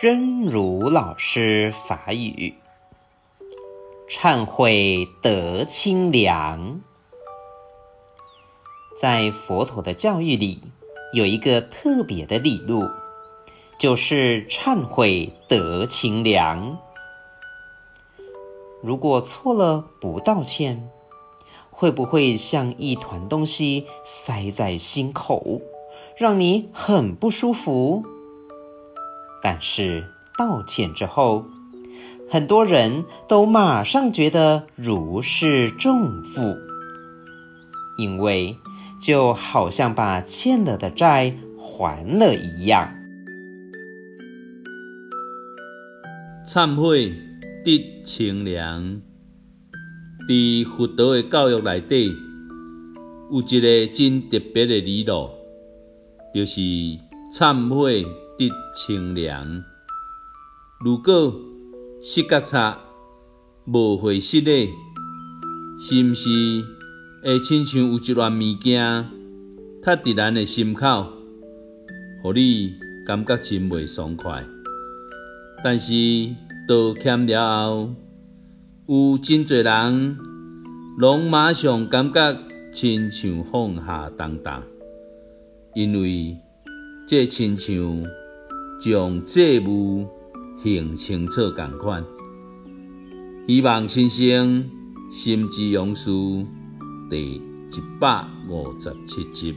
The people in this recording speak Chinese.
真如老师法语，忏悔得清凉。在佛陀的教育里，有一个特别的理路，就是忏悔得清凉。如果错了不道歉，会不会像一团东西塞在心口，让你很不舒服？但是道歉之后，很多人都马上觉得如释重负，因为就好像把欠了的债还了一样。忏悔得清凉，在佛陀的教育里底，有一个真特别的理路，就是忏悔。得清凉。如果视觉差无悔失礼，是毋是会亲像有一样物件，窒伫咱的心口，互你感觉真袂爽快？但是道歉了后，有真侪人拢马上感觉亲像放下重担，因为这亲像。将债务还清楚同款，希望先生心之勇士第一百五十七集。